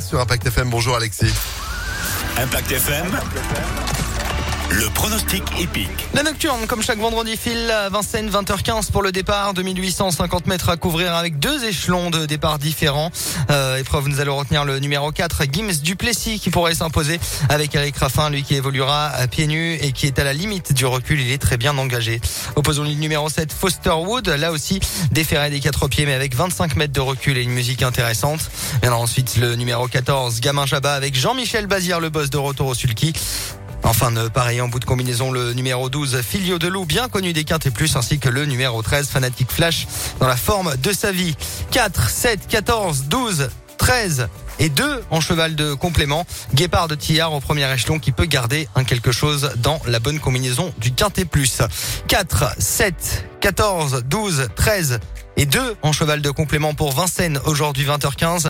Sur Impact FM. Bonjour Alexis. Impact FM. Le pronostic épique. La nocturne, comme chaque vendredi, file à Vincennes, 20h15 pour le départ, 2850 mètres à couvrir avec deux échelons de départ différents. Euh, épreuve, nous allons retenir le numéro 4, Gims Duplessis, qui pourrait s'imposer avec Eric Raffin, lui qui évoluera à pieds nus et qui est à la limite du recul. Il est très bien engagé. Opposons le numéro 7, Foster Wood, là aussi déféré des quatre pieds, mais avec 25 mètres de recul et une musique intéressante. Et ensuite, le numéro 14, Gamin Jabba avec Jean-Michel Bazir, le boss de retour au sulky. Enfin, pareil en bout de combinaison, le numéro 12, Filio de Loup, bien connu des quintes et plus, ainsi que le numéro 13, Fanatic Flash, dans la forme de sa vie. 4, 7, 14, 12, 13 et 2 en cheval de complément. Guépard de Tillard au premier échelon qui peut garder un quelque chose dans la bonne combinaison du quintet plus. 4, 7, 14, 12, 13 et 2 en cheval de complément pour Vincennes aujourd'hui 20h15.